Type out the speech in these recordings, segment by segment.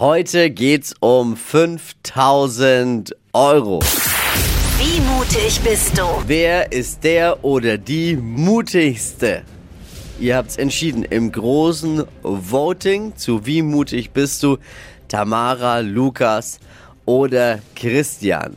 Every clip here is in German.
Heute geht's um 5000 Euro. Wie mutig bist du? Wer ist der oder die mutigste? Ihr habt's entschieden im großen Voting zu Wie mutig bist du? Tamara, Lukas oder Christian.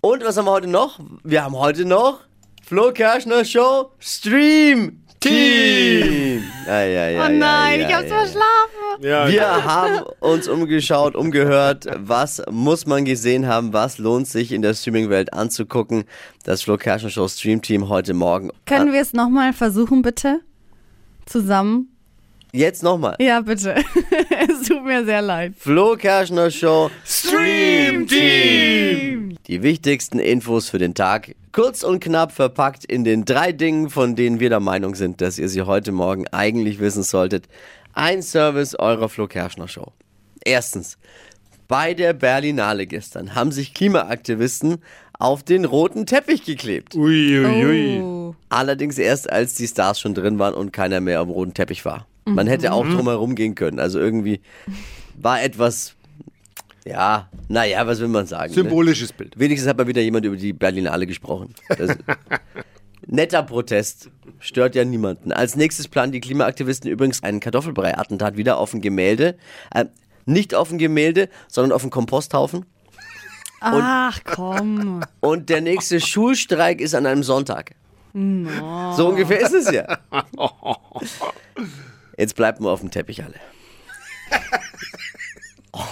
Und was haben wir heute noch? Wir haben heute noch Flo Kerschner Show Stream Team. Ja, ja, ja, Oh nein, ja, ich hab's ja, verschlafen. Ja, Wir haben uns umgeschaut, umgehört, was muss man gesehen haben, was lohnt sich in der Streaming-Welt anzugucken. Das Flo Kerschner Show Stream Team heute Morgen. Können wir es nochmal versuchen, bitte? Zusammen? Jetzt nochmal. Ja, bitte. es tut mir sehr leid. Flo Kerschner Show Stream Team! Die wichtigsten Infos für den Tag. Kurz und knapp verpackt in den drei Dingen, von denen wir der Meinung sind, dass ihr sie heute Morgen eigentlich wissen solltet. Ein Service eurer Flo Kerschner Show. Erstens. Bei der Berlinale gestern haben sich Klimaaktivisten auf den roten Teppich geklebt. Uiuiui. Oh. Allerdings erst, als die Stars schon drin waren und keiner mehr am roten Teppich war. Man hätte auch drumherum gehen können. Also irgendwie war etwas, ja, naja, was will man sagen? Ne? Symbolisches Bild. Wenigstens hat mal wieder jemand über die Berlinale gesprochen. Das, netter Protest. Stört ja niemanden. Als nächstes planen die Klimaaktivisten übrigens einen Kartoffelbrei-Attentat wieder auf ein Gemälde. Äh, nicht auf ein Gemälde, sondern auf einen Komposthaufen. Ach komm. Und der nächste Schulstreik ist an einem Sonntag. So ungefähr ist es ja. Jetzt bleibt mal auf dem Teppich alle.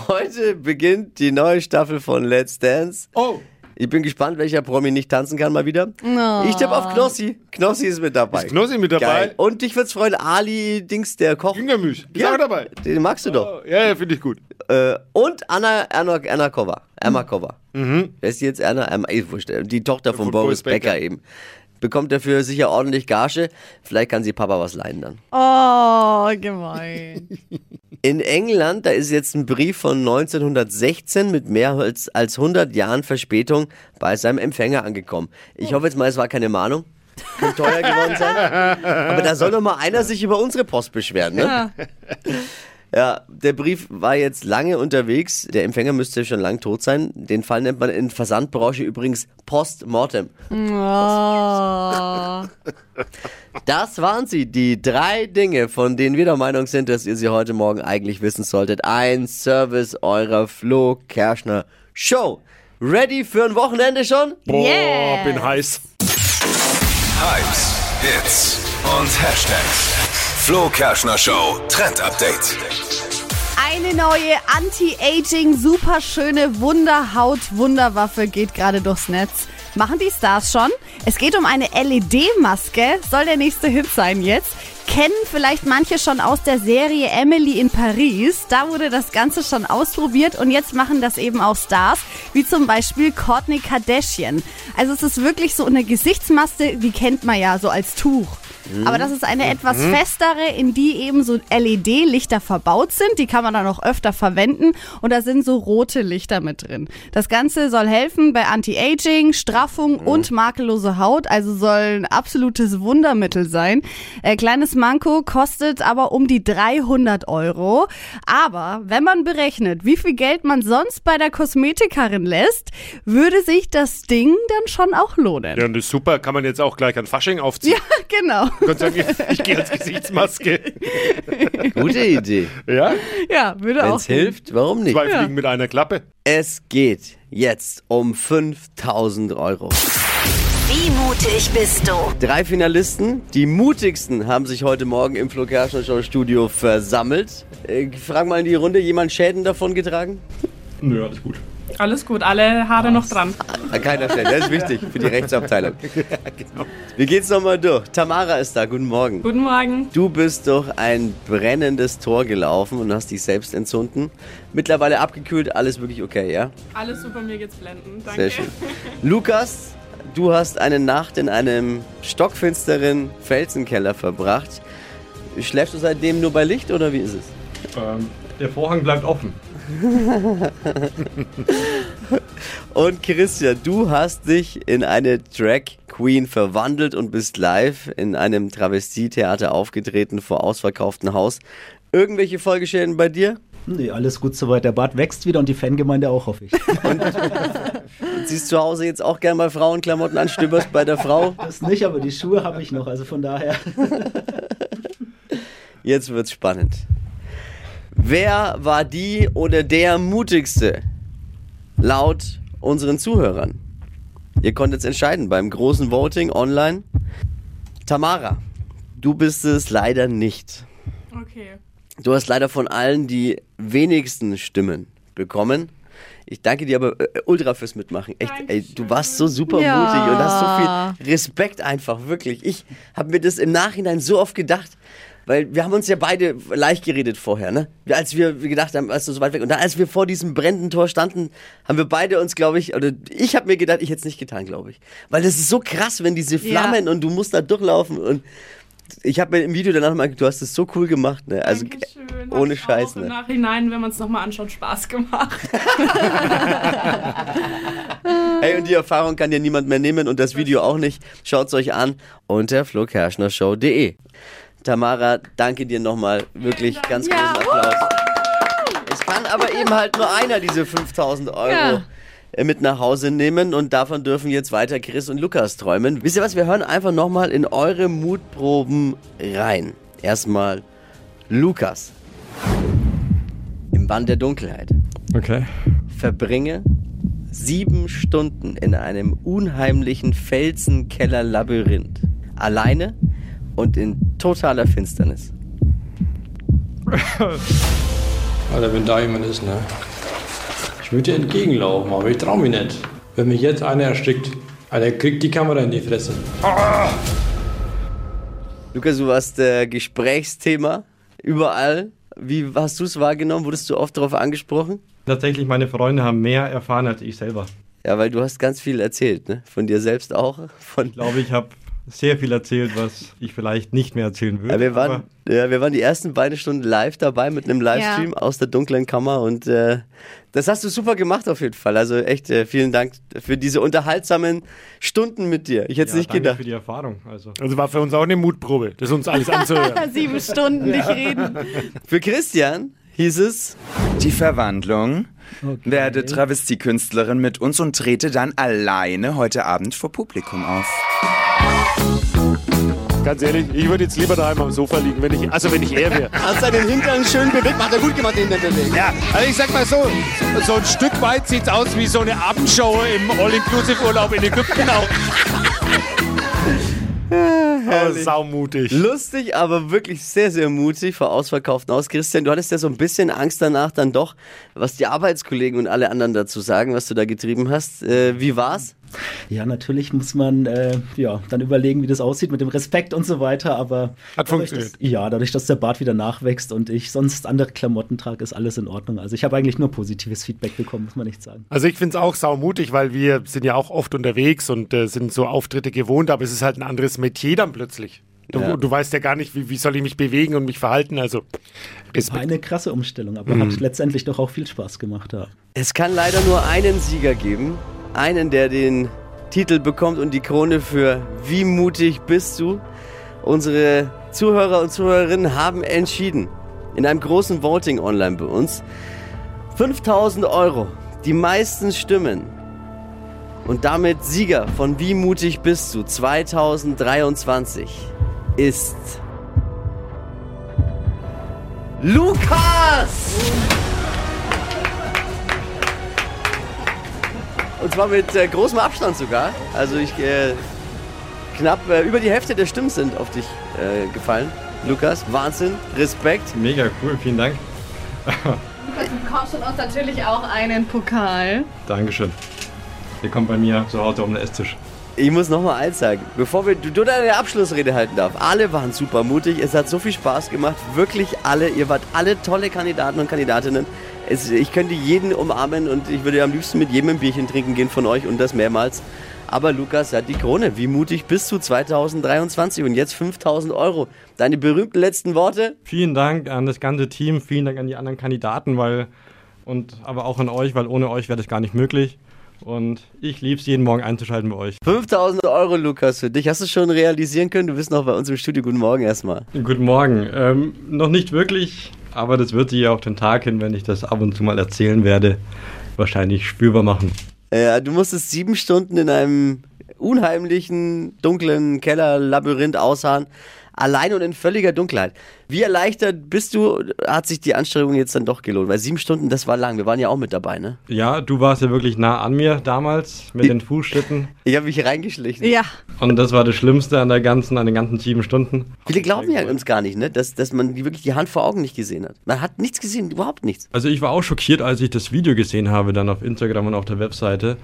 Heute beginnt die neue Staffel von Let's Dance. Oh. Ich bin gespannt, welcher Promi nicht tanzen kann mal wieder. Ich tippe auf Knossi. Knossi ist mit dabei. Ist Knossi mit dabei? Geil. Und dich wird's freuen, Ali Dings, der Koch. Jüngermüsch. Ist auch dabei. Den magst du doch. Oh, ja, ja, finde ich gut. Äh, und Anna Erna, Erna Kova. Erma Kova. Wer ist die jetzt Erna? Die Tochter von, Von Boris Boris Becker. Becker. eben. Bekommt dafür sicher ordentlich Gage. Vielleicht kann sie Papa was leihen dann. Oh, gemein. In England, da ist jetzt ein Brief von 1916 mit mehr als, als 100 Jahren Verspätung bei seinem Empfänger angekommen. Ich hoffe jetzt mal, es war keine Mahnung. Könnte teuer geworden sein. Aber da soll doch mal einer sich über unsere Post beschweren, ne? Ja. Ja, der Brief war jetzt lange unterwegs. Der Empfänger müsste schon lang tot sein. Den Fall nennt man in Versandbranche übrigens Postmortem. Oh. Das waren sie, die drei Dinge, von denen wir der Meinung sind, dass ihr sie heute Morgen eigentlich wissen solltet. Ein Service eurer Flo Kerschner Show. Ready für ein Wochenende schon? Boah, Yeah. bin heiß. Hypes, Hits und Hashtags. Flo Kerschner Show Trend Update. Eine neue Anti-Aging, superschöne Wunderhaut-Wunderwaffe geht gerade durchs Netz. Machen die Stars schon? Es geht um eine LED-Maske, soll der nächste Hit sein jetzt. Kennen vielleicht manche schon aus der Serie Emily in Paris. Da wurde das Ganze schon ausprobiert und jetzt machen das eben auch Stars, wie zum Beispiel Kourtney Kardashian. Also es ist wirklich so eine Gesichtsmaske, die kennt man ja so als Tuch. Aber das ist eine etwas festere, in die eben so LED-Lichter verbaut sind. Die kann man dann auch öfter verwenden. Und da sind so rote Lichter mit drin. Das Ganze soll helfen bei Anti-Aging, Straffung und makellose Haut. Also soll ein absolutes Wundermittel sein. Äh, kleines Manko kostet aber um die 300 Euro. Aber wenn man berechnet, wie viel Geld man sonst bei der Kosmetikerin lässt, würde sich das Ding dann schon auch lohnen. Ja, und das ist super. Kann man jetzt auch gleich an Fasching aufziehen. Ja, genau. Du kannst sagen, ich gehe als Gesichtsmaske. Gute Idee. Ja? Ja, würde Wenn auch. es hilft, warum nicht? Zwei Fliegen mit einer Klappe. Es geht jetzt um 5000 Euro. Wie mutig bist du? Drei Finalisten, die mutigsten, haben sich heute Morgen im Flo Kerschner Show Studio versammelt. Äh, frag mal in die Runde, jemand Schäden davon getragen? Nö, alles gut. Alles gut, alle Haare noch dran. An keiner Stelle, das ist wichtig für die Rechtsabteilung. Wir gehen's nochmal durch. Tamara ist da, guten Morgen. Guten Morgen. Du bist durch ein brennendes Tor gelaufen und hast dich selbst entzünden. Mittlerweile abgekühlt, alles wirklich okay, ja? Alles super, mir geht's blenden. Danke. Sehr schön. Lukas, du hast eine Nacht in einem stockfinsteren Felsenkeller verbracht. Schläfst du seitdem nur bei Licht oder wie ist es? Ähm, der Vorhang bleibt offen. Und Christian, du hast dich in eine Drag Queen verwandelt und bist live in einem Travestietheater aufgetreten vor ausverkauftem Haus. Irgendwelche Folgeschäden bei dir? Nee, alles gut soweit. Der Bart wächst wieder und die Fangemeinde auch, hoffe ich. Siehst zu Hause jetzt auch gerne mal Frauenklamotten an, stöberst bei der Frau? Das nicht, aber die Schuhe habe ich noch, also von daher. Jetzt wird's spannend. Wer war die oder der mutigste laut unseren Zuhörern? Ihr konntet es entscheiden beim großen Voting online. Tamara, du bist es leider nicht. Okay. Du hast leider von allen die wenigsten Stimmen bekommen. Ich danke dir aber äh, ultra fürs Mitmachen. Echt, ey, du warst so super Ja. mutig und hast so viel Respekt einfach, wirklich. Ich habe mir das im Nachhinein so oft gedacht, weil wir haben uns ja beide leicht geredet vorher, ne? Als wir gedacht haben, als du so weit weg und dann, als wir vor diesem brennenden Tor standen, haben wir beide uns, glaube ich, oder ich habe mir gedacht, ich hätte es nicht getan, glaube ich. Weil das ist so krass, wenn diese Flammen und du musst da durchlaufen und ich habe mir im Video danach mal, du hast es so cool gemacht, ne? Also Dankeschön. Ohne Scheiß, Im ne? Nachhinein, wenn man es nochmal anschaut, Spaß gemacht. Hey, und die Erfahrung kann dir niemand mehr nehmen und das Video auch nicht. Schaut's euch an unter flokerschnershow.de. Tamara, danke dir nochmal. Wirklich ganz Ja. großen Applaus. Es kann aber eben halt nur einer diese 5000 Euro Ja. Äh, mit nach Hause nehmen und davon dürfen jetzt weiter Chris und Lukas träumen. Wisst ihr was, wir hören einfach nochmal in eure Mutproben rein. Erstmal Lukas. Im Bann der Dunkelheit. Okay. Verbringe sieben Stunden in einem unheimlichen Felsenkeller-Labyrinth. Alleine und in totaler Finsternis. Alter, wenn da jemand ist, ne? Ich würde dir entgegenlaufen, aber ich trau mich nicht. Wenn mich jetzt einer erstickt, Alter, kriegt die Kamera in die Fresse. Lukas, du warst äh, Gesprächsthema überall. Wie hast du es wahrgenommen? Wurdest du oft darauf angesprochen? Tatsächlich, meine Freunde haben mehr erfahren als ich selber. Ja, weil du hast ganz viel erzählt, ne? Von dir selbst auch. Von Ich glaube, ich habe sehr viel erzählt, was ich vielleicht nicht mehr erzählen würde. ja, wir, waren, aber ja, wir waren die ersten beiden Stunden live dabei mit einem Livestream aus der dunklen Kammer und äh, das hast du super gemacht auf jeden Fall. Also echt äh, vielen Dank für diese unterhaltsamen Stunden mit dir. Ich hätte es ja, nicht danke gedacht. für die Erfahrung. Also, Also war für uns auch eine Mutprobe, das uns alles anzuhören. Sieben Stunden nicht reden. Für Christian hieß es, Die Verwandlung. Werde Travestiekünstlerin mit uns und trete dann alleine heute Abend vor Publikum auf. Ganz ehrlich, ich würde jetzt lieber daheim am Sofa liegen, wenn ich, also wenn ich er wäre. hat seinen Hintern schön bewegt, hat er gut gemacht, den bewegt. Ja, also ich sag mal so, so ein Stück weit sieht's aus wie so eine Abendshow im All-Inclusive-Urlaub in Ägypten auch. Aber saumutig. Lustig, aber wirklich sehr, sehr mutig vor ausverkauften Haus. Christian, du hattest ja so ein bisschen Angst danach dann doch, was die Arbeitskollegen und alle anderen dazu sagen, was du da getrieben hast. Äh, wie war's? Ja, natürlich muss man äh, ja, dann überlegen, wie das aussieht mit dem Respekt und so weiter, aber Hat dadurch, funktioniert. Dass, ja, dadurch, dass der Bart wieder nachwächst und ich sonst andere Klamotten trage, ist alles in Ordnung. Also ich habe eigentlich nur positives Feedback bekommen, muss man nicht sagen. Also ich finde es auch saumutig, weil wir sind ja auch oft unterwegs und äh, sind so Auftritte gewohnt, aber es ist halt ein anderes Metier dann plötzlich. Du, Ja. du weißt ja gar nicht, wie, wie soll ich mich bewegen und mich verhalten. Also War Respekt. eine krasse Umstellung, aber hat letztendlich doch auch viel Spaß gemacht. Ja. Es kann leider nur einen Sieger geben. Einen, der den Titel bekommt und die Krone für Wie mutig bist du? Unsere Zuhörer und Zuhörerinnen haben entschieden. In einem großen Voting online bei uns. 5000 Euro. Die meisten Stimmen. Und damit Sieger von Wie mutig bist du 2023 ist Lukas! Und zwar mit äh, großem Abstand sogar. Also ich äh, knapp äh, über die Hälfte der Stimmen sind auf dich äh, gefallen. Lukas, Wahnsinn, Respekt. mega cool, vielen Dank. Du bekommst von uns natürlich auch einen Pokal. Dankeschön. Der kommt bei mir zu Hause um den Esstisch. Ich muss noch mal eins sagen, bevor wir, du, du deine Abschlussrede halten darf. Alle waren super mutig, es hat so viel Spaß gemacht, wirklich alle, ihr wart alle tolle Kandidaten und Kandidatinnen. Es, ich könnte jeden umarmen und ich würde am liebsten mit jedem ein Bierchen trinken gehen von euch und das mehrmals. Aber Lukas hat die Krone. Wie mutig bist du 2023 und jetzt 5000 Euro. Deine berühmten letzten Worte? Vielen Dank an das ganze Team, vielen Dank an die anderen Kandidaten, weil und aber auch an euch, weil ohne euch wäre das gar nicht möglich. Und ich liebe es, jeden Morgen einzuschalten bei euch. 5000 Euro, Lukas, für dich. Hast du schon realisieren können? Du bist noch bei uns im Studio. Guten Morgen erstmal. Guten Morgen. Ähm, noch nicht wirklich, Aber das wird sich ja auf den Tag hin, wenn ich das ab und zu mal erzählen werde, wahrscheinlich spürbar machen. Ja, du musstest sieben Stunden in einem unheimlichen, dunklen Kellerlabyrinth ausharren. Allein und in völliger Dunkelheit. Wie erleichtert bist du? Hat sich die Anstrengung jetzt dann doch gelohnt? Weil sieben Stunden, das war lang. Wir waren ja auch mit dabei, ne? Ja, du warst ja wirklich nah an mir damals mit den Fußschritten. Ich habe mich reingeschlichen. Ja. Und das war das Schlimmste an der ganzen, an den ganzen sieben Stunden. Viele glauben ja uns gar nicht, ne? Dass, dass man die wirklich die Hand vor Augen nicht gesehen hat. Man hat nichts gesehen, überhaupt nichts. Also ich war auch schockiert, als ich das Video gesehen habe, dann auf Instagram und auf der Webseite.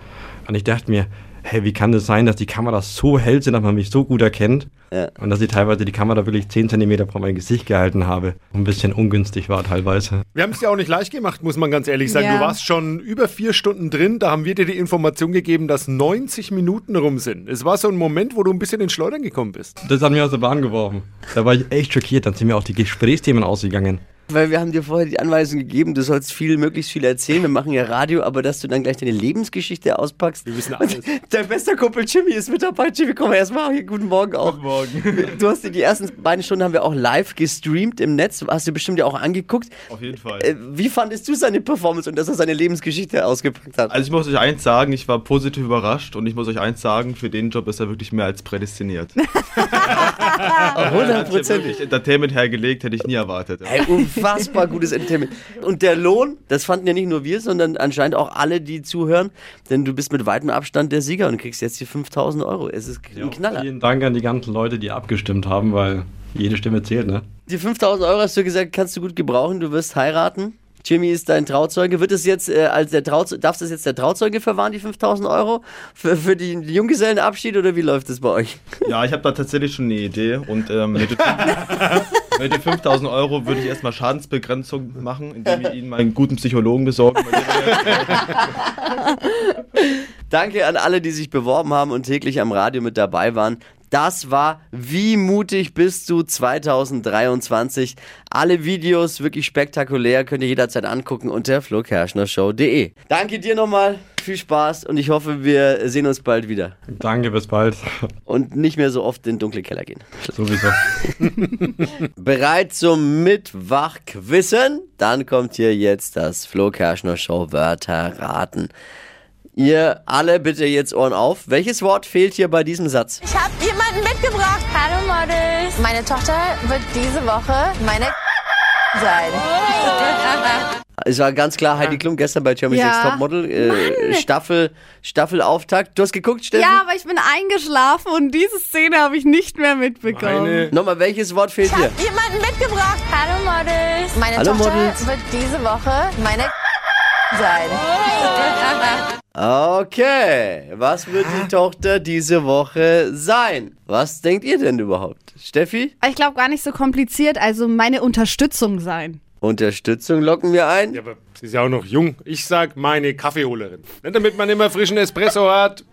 Und ich dachte mir, hey, wie kann das sein, dass die Kameras so hell sind, dass man mich so gut erkennt? Ja. Und dass ich teilweise die Kamera wirklich 10 cm vor mein Gesicht gehalten habe. Ein bisschen ungünstig war teilweise. Wir haben es dir auch nicht leicht gemacht, muss man ganz ehrlich sagen. Ja. Du warst schon über vier Stunden drin. Da haben wir dir die Information gegeben, dass 90 Minuten rum sind. Es war so ein Moment, wo du ein bisschen ins Schleudern gekommen bist. Das hat mir aus der Bahn geworfen. Da war ich echt schockiert. Dann sind mir auch die Gesprächsthemen ausgegangen. Weil wir haben dir vorher die Anweisung gegeben, du sollst viel, möglichst viel erzählen. Wir machen ja Radio, aber dass du dann gleich deine Lebensgeschichte auspackst. Wir wissen alles. Dein bester Kumpel Jimmy ist mit dabei. Jimmy, komm mal erstmal hier. Guten Morgen auch. Guten Morgen. Du hast dir die ersten beiden Stunden haben wir auch live gestreamt im Netz. Hast du bestimmt ja auch angeguckt. Auf jeden Fall. Äh, Wie fandest du seine Performance und dass er seine Lebensgeschichte ausgepackt hat? Also ich muss euch eins sagen, ich war positiv überrascht und ich muss euch eins sagen, für den Job ist er wirklich mehr als prädestiniert. Hundertprozentig. Entertainment hergelegt, hätte ich nie erwartet. Hey, unfassbar gutes Entertainment. Und der Lohn, das fanden ja nicht nur wir, sondern anscheinend auch alle, die zuhören. Denn du bist mit weitem Abstand der Sieger und kriegst jetzt die 5000 Euro. Es ist ein Knaller. Vielen Dank an die ganzen Leute, die abgestimmt haben, weil jede Stimme zählt, ne? Die 5000 Euro hast du gesagt, kannst du gut gebrauchen. Du wirst heiraten. Jimmy ist dein Trauzeuge. Wird es jetzt äh, als der Trauzeuge, darfst du es jetzt der Trauzeuge verwahren, die 5000 Euro? Für, für den Junggesellenabschied oder wie läuft es bei euch? Ja, ich habe da tatsächlich schon eine Idee und ähm, mit, den, mit den 5000 Euro würde ich erstmal Schadensbegrenzung machen, indem ich Ihnen meinen guten Psychologen besorge. Danke an alle, die sich beworben haben und täglich am Radio mit dabei waren. Das war Wie mutig bist du 2023. Alle Videos wirklich spektakulär, könnt ihr jederzeit angucken unter flokerschnershow.de. Danke dir nochmal, viel Spaß und ich hoffe, wir sehen uns bald wieder. Danke, bis bald. Und nicht mehr so oft in den dunklen Keller gehen. Sowieso. Bereit zum Mitwachquissen? Dann kommt hier jetzt das Flo Kerschner Show Wörter raten. Ihr alle bitte jetzt Ohren auf. Welches Wort fehlt hier bei diesem Satz? Ich habe jemanden mitgebracht. Hallo Models. Meine Tochter wird diese Woche meine sein. Es war ganz klar Heidi Klum gestern bei Germany's Ja. Next Topmodel. Äh, Staffel, Staffelauftakt. Du hast geguckt, Steffi? Ja, aber ich bin eingeschlafen und diese Szene habe ich nicht mehr mitbekommen. Nochmal, welches Wort fehlt habe jemanden mitgebracht. Hallo Models. Meine Hallo, Tochter Models. wird diese Woche meine sein. Okay, was wird die Tochter diese Woche sein? Was denkt ihr denn überhaupt? Steffi? Ich glaube gar nicht so kompliziert, also meine Unterstützung sein. Unterstützung locken wir ein. Ja, aber sie ist ja auch noch jung. Ich sag meine Kaffeeholerin. Damit man immer frischen Espresso hat.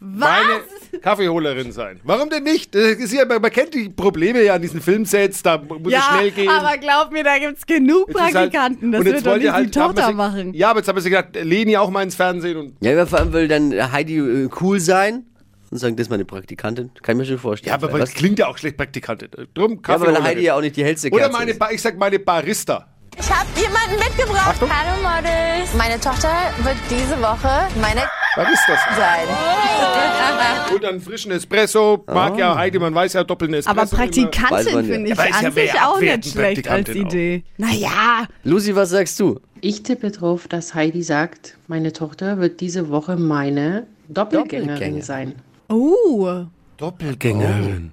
Meine Kaffeeholerin sein. Warum denn nicht? Das ist ja, man, kennt die Probleme ja an diesen Filmsets, da muss es ja, schnell gehen. aber glaub mir, da gibt's genug Jetzt halt- Praktikanten. das und jetzt wird doch wollt nicht ihr halt- die Tochter sie- machen. Ja, aber jetzt haben wir sie gesagt, Leni auch mal ins Fernsehen und. Ja, aber vor allem will dann Heidi äh, cool sein und sagen, das ist meine Praktikantin. Kann ich mir schon vorstellen. Ja, aber Was? das klingt ja auch schlecht Praktikantin. Drum Ja, aber weil Heidi ja auch nicht die hellste Oder Kerze meine, ist. Ba- ich sag meine Barista. Ich habe jemanden mitgebracht. Hallo Models. Meine Tochter wird diese Woche meine Barista sein. Und dann frischen Espresso. Mag ja Heidi, man weiß ja doppelten Espresso. Aber Praktikantin finde ich ist ja an sich auch nicht schlecht als Praktikantin auch. Idee. Naja, Lucy, was sagst du? Ich tippe drauf, dass Heidi sagt, meine Tochter wird diese Woche meine Doppelgängerin Doppelgänger. sein. oh, Doppelgängerin.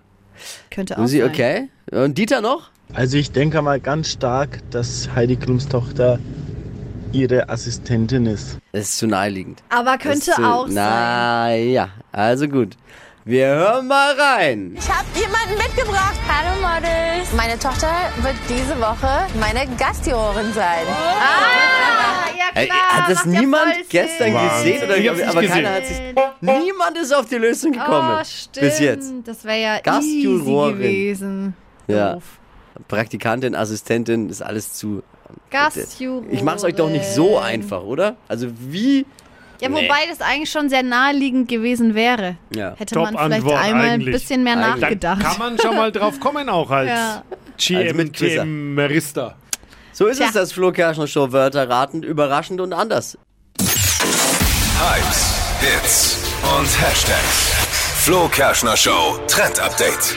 könnte auch Lucy, sein. okay. Und Dieter noch? Also ich denke mal ganz stark, dass Heidi Klums Tochter ihre Assistentin ist. Das ist zu naheliegend. Aber könnte zu, auch sein. Na ja, also gut. Wir hören mal rein. Ich habe jemanden mitgebracht. Hallo Models. Meine Tochter wird diese Woche meine Gastjurorin sein. Ah, ja Ey, klar. hat das macht ja niemand voll gestern Sinn. gesehen? Oder, Ich hab's nicht aber gesehen. keiner hat sich. Niemand ist auf die Lösung gekommen. Oh, stimmt. bis jetzt. Das wäre ja easy Gastjurorin. gewesen. Ja. Doof. Praktikantin, Assistentin, ist alles zu. Gastjurorin. Ich mach's euch doch nicht so einfach, oder? Also wie. Ja, Nee. wobei das eigentlich schon sehr naheliegend gewesen wäre. Ja. Hätte man vielleicht Top-Antwort einmal eigentlich. ein bisschen mehr Eigentlich. nachgedacht. Kann man schon mal drauf kommen auch als Ja. als Mitquizzer. GM Marista. So ist es, das Flo Kerschner Show Wörter ratend, überraschend und anders. Hypes, Hits und Hashtags. Flo Kerschner Show Trend Update.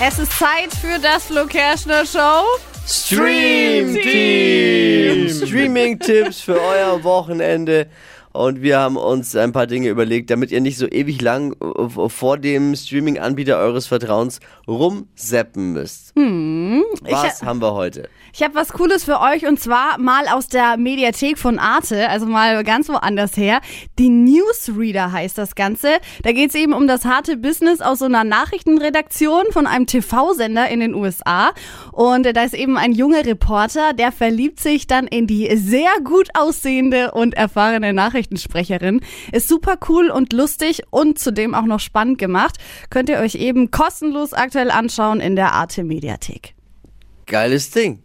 Es ist Zeit für das Flo Kerschner Show. Stream Team! Streaming-Tipps für euer Wochenende. Und wir haben uns ein paar Dinge überlegt, damit ihr nicht so ewig lang äh, vor dem Streaming-Anbieter eures Vertrauens rumseppen müsst. Hm, Was ich, haben wir heute? ich habe was Cooles für euch und zwar mal aus der Mediathek von Arte, also mal ganz woanders her. Die Newsreader heißt das Ganze. Da geht es eben um das harte Business aus so einer Nachrichtenredaktion von einem TV-Sender in den USA. Und äh, da ist eben ein junger Reporter, der verliebt sich dann in die sehr gut aussehende und erfahrene Nachrichtensprecherin. Ist super cool und lustig und zudem auch noch spannend gemacht. Könnt ihr euch eben kostenlos aktuell anschauen in der Arte Mediathek. Geiles Ding.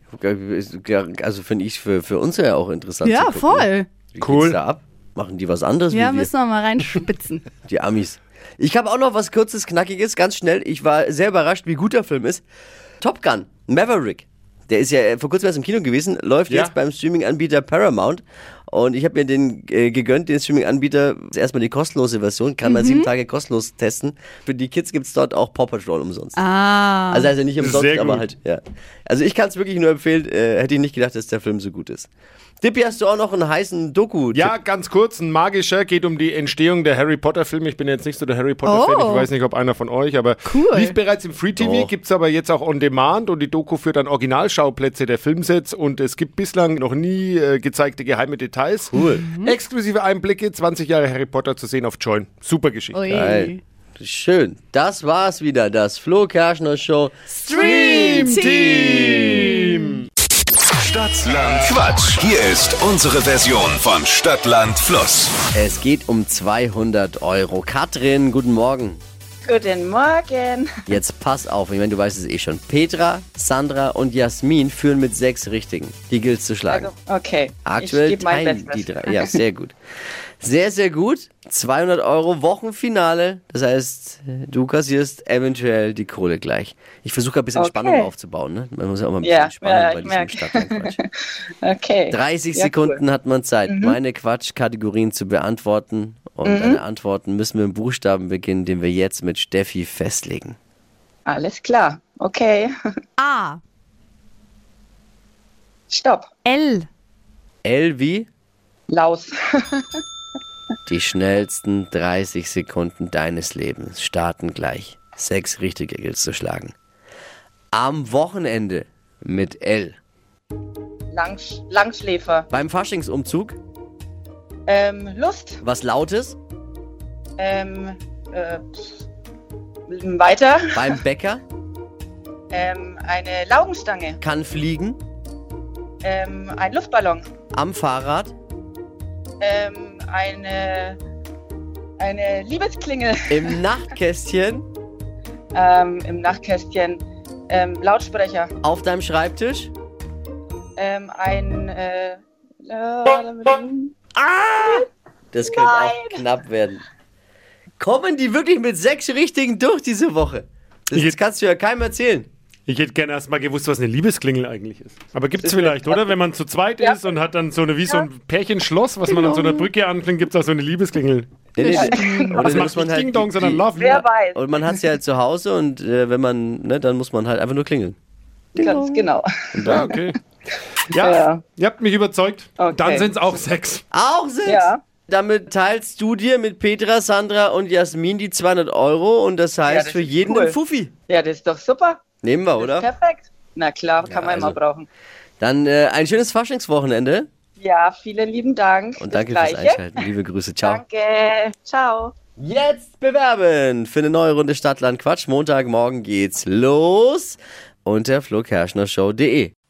Also finde ich für, für uns ja auch interessant. Ja, gucken, voll. Ne? Wie cool. da ab? Machen die was anderes Ja, wie wir? müssen wir mal reinspitzen. Die Amis. Ich habe auch noch was kurzes, knackiges, ganz schnell. Ich war sehr überrascht, wie gut der Film ist. Top Gun, Maverick. Der ist ja äh, vor kurzem erst im Kino gewesen, läuft Ja. jetzt beim Streaming-Anbieter Paramount. Und ich habe mir den äh, gegönnt, den Streaming-Anbieter. Erstmal die kostenlose Version, kann man Mhm. sieben Tage kostenlos testen. Für die Kids gibt's dort auch Paw Patrol umsonst. Ah. Also, also nicht umsonst, aber halt, ja. Also ich kann es wirklich nur empfehlen, äh, hätte ich nicht gedacht, dass der Film so gut ist. Dippi, hast du auch noch einen heißen Doku? Ja, ganz kurz, ein magischer, geht um die Entstehung der Harry Potter Filme. Ich bin jetzt nicht so der Harry Potter-Fan, Oh. ich weiß nicht, ob einer von euch, aber Cool. lief bereits im Free TV, Doch. gibt's aber jetzt auch on Demand und die Doku führt dann Originalschauplätze der Filmsets und es gibt bislang noch nie äh, gezeigte geheime Details. Cool. Exklusive Einblicke, 20 Jahre Harry Potter zu sehen auf Join. Super Geschichte. Ui. Geil. Schön. Das war's wieder, das Flo Kerschner Show Stream Team! Stadtland Quatsch. Hier ist unsere Version von Stadtland Fluss. Es geht um 200 Euro. Katrin, guten Morgen. Guten Morgen. Jetzt pass auf, ich meine, du weißt es eh schon. Petra, Sandra und Jasmin führen mit sechs Richtigen. Die gilt zu schlagen. Also, okay. Aktuell ich mein teilen die drei. Ja, sehr gut. Sehr, sehr gut. 200 Euro Wochenfinale. Das heißt, du kassierst eventuell die Kohle gleich. Ich versuche ein bisschen Okay. Spannung aufzubauen. Ne? Man muss ja auch mal ein bisschen Ja, Spannung ja, bei ich diesem merk. Stadtlandquatsch. Okay. 30 Ja, Sekunden cool. hat man Zeit, Mhm. meine Quatschkategorien zu beantworten. Und Mhm. deine Antworten müssen mit dem Buchstaben beginnen, den wir jetzt mit Steffi festlegen. Alles klar. Okay. A. Stopp. L. L wie Laus. die schnellsten 30 Sekunden deines Lebens starten gleich. Sechs richtige gilt zu schlagen. Am Wochenende mit L. Langs Langschläfer. Beim Faschingsumzug Ähm, Lust. was Lautes. Ähm, äh, weiter. Beim Bäcker Ähm, eine Laugenstange. kann fliegen. Ähm, ein Luftballon. Am Fahrrad. Ähm, eine, eine Liebesklingel. Im Nachtkästchen. Ähm, Im Nachtkästchen. Ähm, Lautsprecher. Auf deinem Schreibtisch. Ähm, ein, äh, äh, Das könnte auch knapp werden. Kommen die wirklich mit sechs Richtigen durch diese Woche? Das, das kannst du ja keinem erzählen. Ich hätte gerne erst mal gewusst, was eine Liebesklingel eigentlich ist. Aber gibt's vielleicht, oder? Wenn man zu zweit ist und hat dann so eine, wie so ein Pärchenschloss, was man an so einer Brücke anklingt, gibt's auch so eine Liebesklingel. Nee, nee, nee. Das dann macht nicht Ding Dong, sondern Love. Wer weiß. Und man hat sie halt zu Hause und äh, wenn man, ne, dann muss man halt einfach nur klingeln. Ganz genau. Ja, okay. Ja, Ja. ihr habt mich überzeugt. Okay. Dann sind es auch sechs. Auch sechs? Ja. Damit teilst du dir mit Petra, Sandra und Jasmin die 200 Euro und das heißt das für jeden cool. ein Fuffi. Ja, das ist doch super. Nehmen wir, oder? Perfekt. Na klar, kann man also- immer brauchen. Dann äh, ein schönes Faschingswochenende Ja, vielen lieben Dank. und danke fürs. Einschalten. Liebe Grüße, ciao. Danke. Ciao. Jetzt bewerben für eine neue Runde Stadtland Quatsch. Montagmorgen geht's los unter flokerschnershow.de.